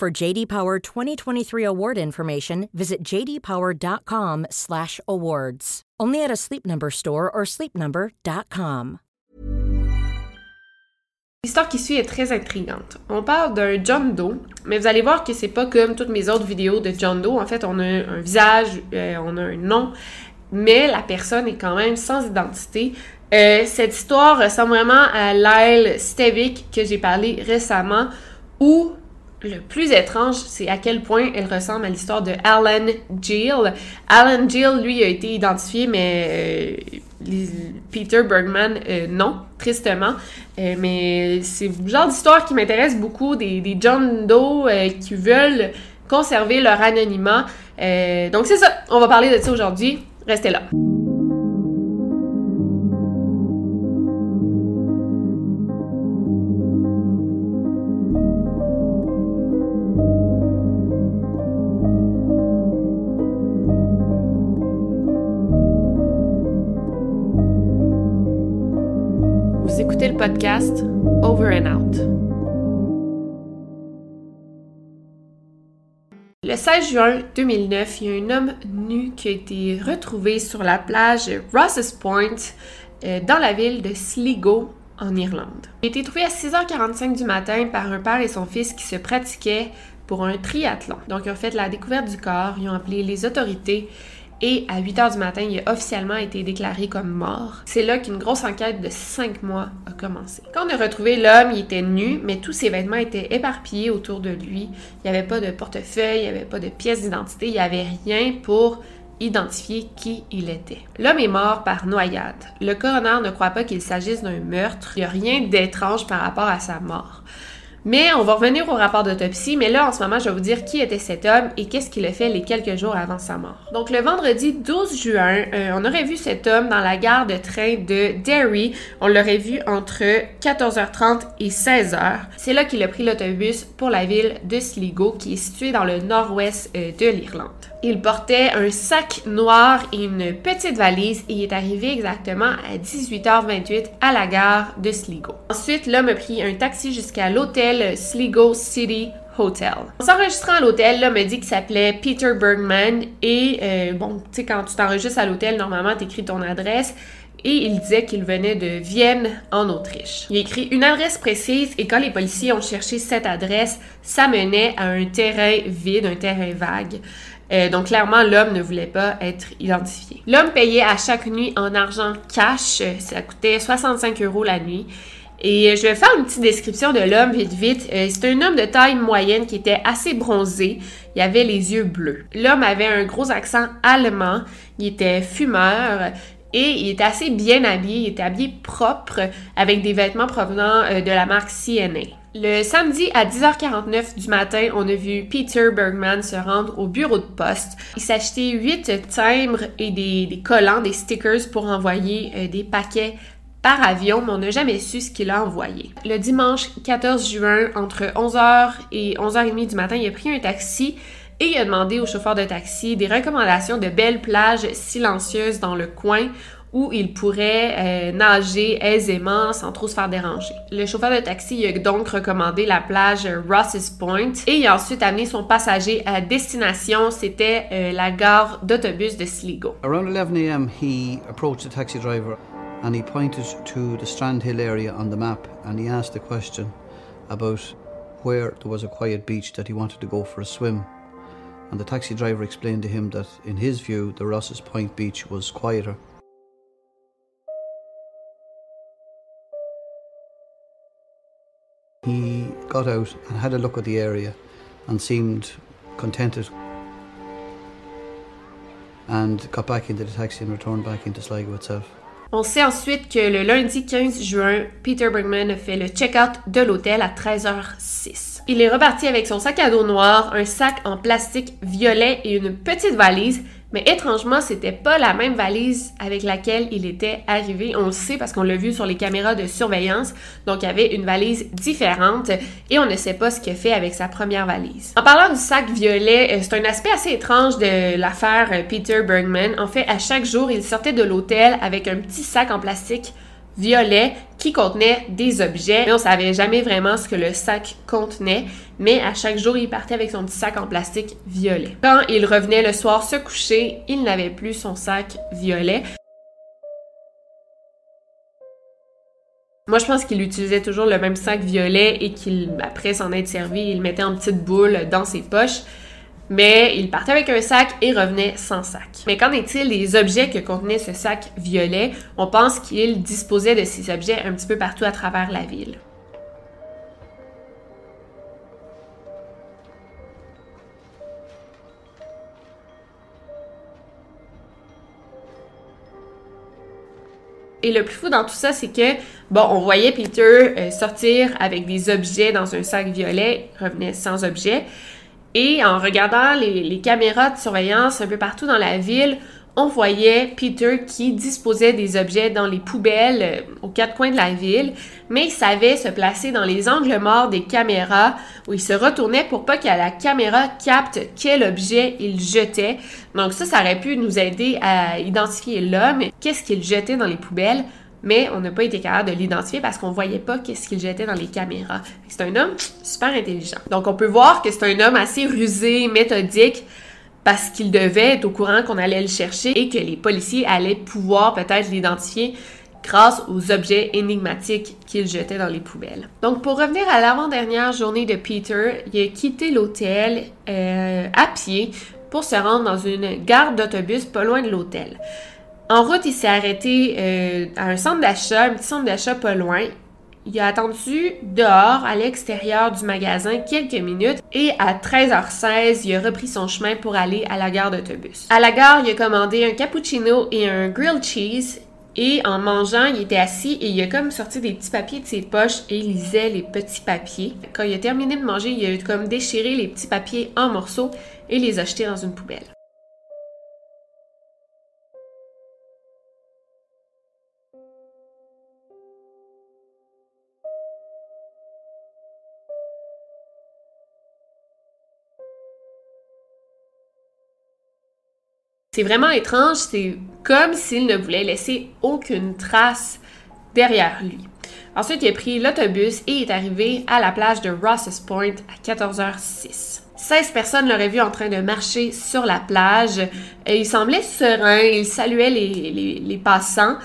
For JD Power 2023 award information, visit jdpower.com/awards. Only at a Sleep Number store or sleepnumber.com. L'histoire qui suit est très intrigante. On parle d'un John Doe, mais vous allez voir que c'est pas comme toutes mes autres vidéos de John Doe. En fait, on a un visage, euh, on a un nom, mais la personne est quand même sans identité. Euh, cette histoire ressemble vraiment à Lyle Stevick que j'ai parlé récemment, où le plus étrange, c'est à quel point elle ressemble à l'histoire de Alan Gill. Alan Gill, lui, a été identifié, mais euh, Peter Bergman, euh, non, tristement. Euh, mais c'est le genre d'histoire qui m'intéresse beaucoup, des, des John Doe qui veulent conserver leur anonymat. donc c'est ça, on va parler de ça aujourd'hui. Restez là. Podcast Over and Out. Le 16 juin 2009, il y a un homme nu qui a été retrouvé sur la plage Ross's Point euh, dans la ville de Sligo en Irlande. Il a été trouvé à 6h45 du matin par un père et son fils qui se pratiquaient pour un triathlon. Donc, ils ont fait la découverte du corps, ils ont appelé les autorités et à 8 heures du matin, il a officiellement été déclaré comme mort. C'est là qu'une grosse enquête de 5 mois a commencé. Quand on a retrouvé l'homme, il était nu, mais tous ses vêtements étaient éparpillés autour de lui. Il n'y avait pas de portefeuille, il n'y avait pas de pièce d'identité, il n'y avait rien pour identifier qui il était. L'homme est mort par noyade. Le coroner ne croit pas qu'il s'agisse d'un meurtre. Il n'y a rien d'étrange par rapport à sa mort. Mais on va revenir au rapport d'autopsie, mais là, en ce moment, je vais vous dire qui était cet homme et qu'est-ce qu'il a fait les quelques jours avant sa mort. Donc, le vendredi 12 juin, euh, on aurait vu cet homme dans la gare de train de Derry. On l'aurait vu entre 14h30 et 16h. C'est là qu'il a pris l'autobus pour la ville de Sligo, qui est située dans le nord-ouest euh, de l'Irlande. Il portait un sac noir et une petite valise et il est arrivé exactement à 18h28 à la gare de Sligo. Ensuite, l'homme a pris un taxi jusqu'à l'hôtel Sligo City Hotel. En s'enregistrant à l'hôtel, l'homme a dit qu'il s'appelait Peter Bergman et euh, bon, tu sais, quand tu t'enregistres à l'hôtel, normalement, tu écris ton adresse et il disait qu'il venait de Vienne, en Autriche. Il écrit une adresse précise et quand les policiers ont cherché cette adresse, ça menait à un terrain vide, un terrain vague. Euh, donc clairement, l'homme ne voulait pas être identifié. L'homme payait à chaque nuit en argent cash. Ça coûtait 65 euros la nuit. Et je vais faire une petite description de l'homme vite vite. Euh, c'est un homme de taille moyenne qui était assez bronzé. Il avait les yeux bleus. L'homme avait un gros accent allemand. Il était fumeur. Et il était assez bien habillé, il était habillé propre avec des vêtements provenant euh, de la marque CNA. Le samedi à 10h49 du matin, on a vu Peter Bergman se rendre au bureau de poste. Il s'achetait 8 timbres et des, collants, des stickers pour envoyer euh, des paquets par avion, mais on n'a jamais su ce qu'il a envoyé. Le dimanche 14 juin, entre 11h et 11h30 du matin, il a pris un taxi et il a demandé au chauffeur de taxi des recommandations de belles plages silencieuses dans le coin où il pourrait euh, nager aisément sans trop se faire déranger. Le chauffeur de taxi a donc recommandé la plage Ross's Point et il a ensuite amené son passager à destination, c'était euh, la gare d'autobus de Sligo. Around 11 a.m. he approached the taxi driver and he pointed to the Strand Hill area on the map and he asked a question about where there was a quiet beach that he wanted to go for a swim. And the taxi driver explained to him that in his view the Ross's Point beach was quieter. He got out and had a look at the area and seemed contented and got back into the taxi and returned back into Sligo itself. On sait ensuite que le lundi 15 juin, Peter Bergman a fait le check-out de l'hôtel à 13h06. Il est reparti avec son sac à dos noir, un sac en plastique violet et une petite valise mais étrangement, c'était pas la même valise avec laquelle il était arrivé. On le sait parce qu'on l'a vu sur les caméras de surveillance. Donc, il y avait une valise différente et on ne sait pas ce qu'il fait avec sa première valise. En parlant du sac violet, euh, c'est un aspect assez étrange de l'affaire euh, Peter Bergman. En fait, à chaque jour, il sortait de l'hôtel avec un petit sac en plastique violet qui contenait des objets, on savait jamais vraiment ce que le sac contenait, mais à chaque jour, il partait avec son petit sac en plastique violet. Quand il revenait le soir se coucher, il n'avait plus son sac violet. Moi, je pense qu'il utilisait toujours le même sac violet et qu'il, après s'en être servi, il mettait en petite boule dans ses poches mais il partait avec un sac et revenait sans sac. Mais qu'en est-il des objets que contenait ce sac violet? On pense qu'il disposait de ces objets un petit peu partout à travers la ville. Et le plus fou dans tout ça, c'est que, bon, on voyait Peter euh, sortir avec des objets dans un sac violet, revenait sans objet. Et en regardant les, caméras de surveillance un peu partout dans la ville, on voyait Peter qui disposait des objets dans les poubelles euh, aux quatre coins de la ville, mais il savait se placer dans les angles morts des caméras où il se retournait pour pas que la caméra capte quel objet il jetait. Donc ça, ça aurait pu nous aider à identifier l'homme, qu'est-ce qu'il jetait dans les poubelles? Mais on n'a pas été capable de l'identifier parce qu'on voyait pas qu'est-ce qu'il jetait dans les caméras. C'est un homme super intelligent. Donc on peut voir que c'est un homme assez rusé, méthodique, parce qu'il devait être au courant qu'on allait le chercher et que les policiers allaient pouvoir peut-être l'identifier grâce aux objets énigmatiques qu'il jetait dans les poubelles. Donc pour revenir à l'avant-dernière journée de Peter, il a quitté l'hôtel euh, à pied pour se rendre dans une gare d'autobus pas loin de l'hôtel. En route, il s'est arrêté euh, à un centre d'achat, un petit centre d'achat pas loin. Il a attendu dehors, à l'extérieur du magasin, quelques minutes et à 13h16, il a repris son chemin pour aller à la gare d'autobus. À la gare, il a commandé un cappuccino et un grilled cheese et en mangeant, il était assis et il a comme sorti des petits papiers de ses poches et il lisait les petits papiers. Quand il a terminé de manger, il a comme déchiré les petits papiers en morceaux et les a jetés dans une poubelle. C'est vraiment étrange, c'est comme s'il ne voulait laisser aucune trace derrière lui. Ensuite, il a pris l'autobus et est arrivé à la plage de Ross's Point à 14h06. 16 personnes l'auraient vu en train de marcher sur la plage. Et il semblait serein, il saluait les, les passants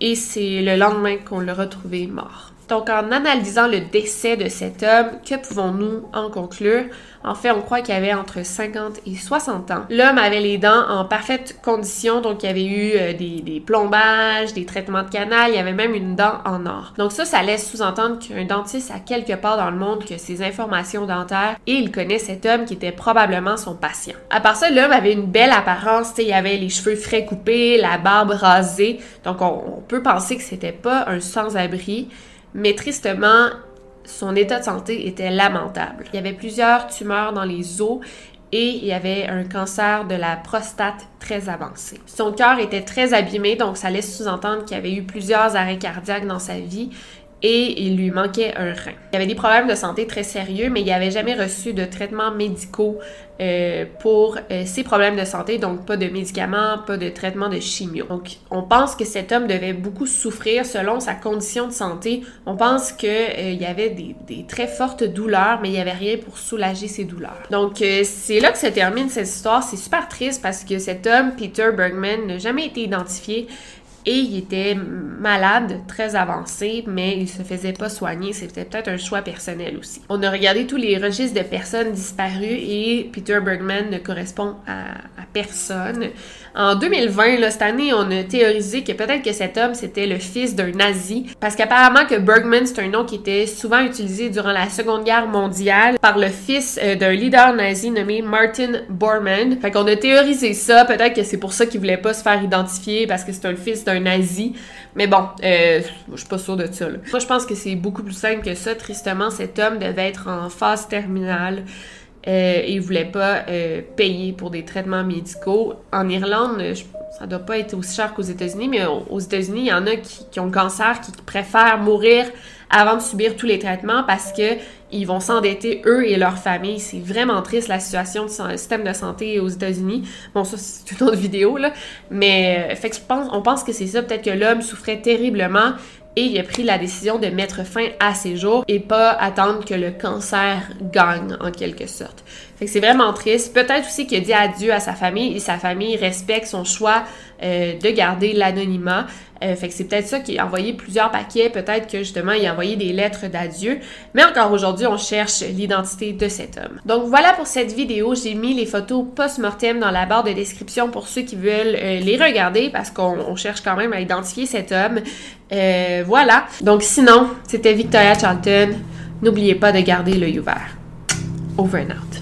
et c'est le lendemain qu'on l'a retrouvé mort. Donc, en analysant le décès de cet homme, que pouvons-nous en conclure? En fait, on croit qu'il avait entre 50 et 60 ans. L'homme avait les dents en parfaite condition, donc il y avait eu euh, des, plombages, des traitements de canal, il y avait même une dent en or. Donc ça, ça laisse sous-entendre qu'un dentiste a quelque part dans le monde que ces informations dentaires et il connaît cet homme qui était probablement son patient. À part ça, l'homme avait une belle apparence, il avait les cheveux frais coupés, la barbe rasée, donc on, on peut penser que c'était pas un sans-abri mais tristement, son état de santé était lamentable. Il y avait plusieurs tumeurs dans les os et il y avait un cancer de la prostate très avancé. Son cœur était très abîmé, donc ça laisse sous-entendre qu'il avait eu plusieurs arrêts cardiaques dans sa vie et il lui manquait un rein. Il avait des problèmes de santé très sérieux, mais il n'avait jamais reçu de traitements médicaux euh, pour euh, ses problèmes de santé, donc pas de médicaments, pas de traitement de chimio. Donc on pense que cet homme devait beaucoup souffrir selon sa condition de santé. On pense qu'il euh, y avait des, des, très fortes douleurs, mais il n'y avait rien pour soulager ces douleurs. Donc c'est là que se termine cette histoire. C'est super triste parce que cet homme, Peter Bergman, n'a jamais été identifié et il était malade, très avancé, mais il se faisait pas soigner. C'était peut-être un choix personnel aussi. On a regardé tous les registres de personnes disparues et Peter Bergman ne correspond à, à personne. En 2020, là, cette année, on a théorisé que peut-être que cet homme, c'était le fils d'un nazi, parce qu'apparemment que Bergman, c'est un nom qui était souvent utilisé durant la Seconde Guerre mondiale par le fils euh, d'un leader nazi nommé Martin Bormann. Fait qu'on a théorisé ça, peut-être que c'est pour ça qu'il voulait pas se faire identifier, parce que c'est un fils c'est un nazi. Mais bon, euh, je suis pas sûre de ça. Moi, je pense que c'est beaucoup plus simple que ça. Tristement, cet homme devait être en phase terminale. Euh, et il voulait pas euh, payer pour des traitements médicaux. En Irlande, je, ça doit pas être aussi cher qu'aux États-Unis, mais aux États-Unis, il y en a qui, ont le cancer, qui préfèrent mourir avant de subir tous les traitements parce que ils vont s'endetter eux et leur famille. C'est vraiment triste la situation du système de santé aux États-Unis. Bon, ça c'est une autre vidéo là, mais euh, fait on pense que c'est ça. Peut-être que l'homme souffrait terriblement et il a pris la décision de mettre fin à ses jours et pas attendre que le cancer gagne en quelque sorte. Fait que c'est vraiment triste. Peut-être aussi qu'il a dit adieu à sa famille et sa famille respecte son choix euh, de garder l'anonymat. Euh, fait que c'est peut-être ça qu'il a envoyé plusieurs paquets, peut-être que justement il a envoyé des lettres d'adieu. Mais encore aujourd'hui, on cherche l'identité de cet homme. Donc voilà pour cette vidéo. J'ai mis les photos post-mortem dans la barre de description pour ceux qui veulent euh, les regarder parce qu'on cherche quand même à identifier cet homme. Voilà. Donc sinon, c'était Victoria Charlton. N'oubliez pas de garder l'œil ouvert. Over and out.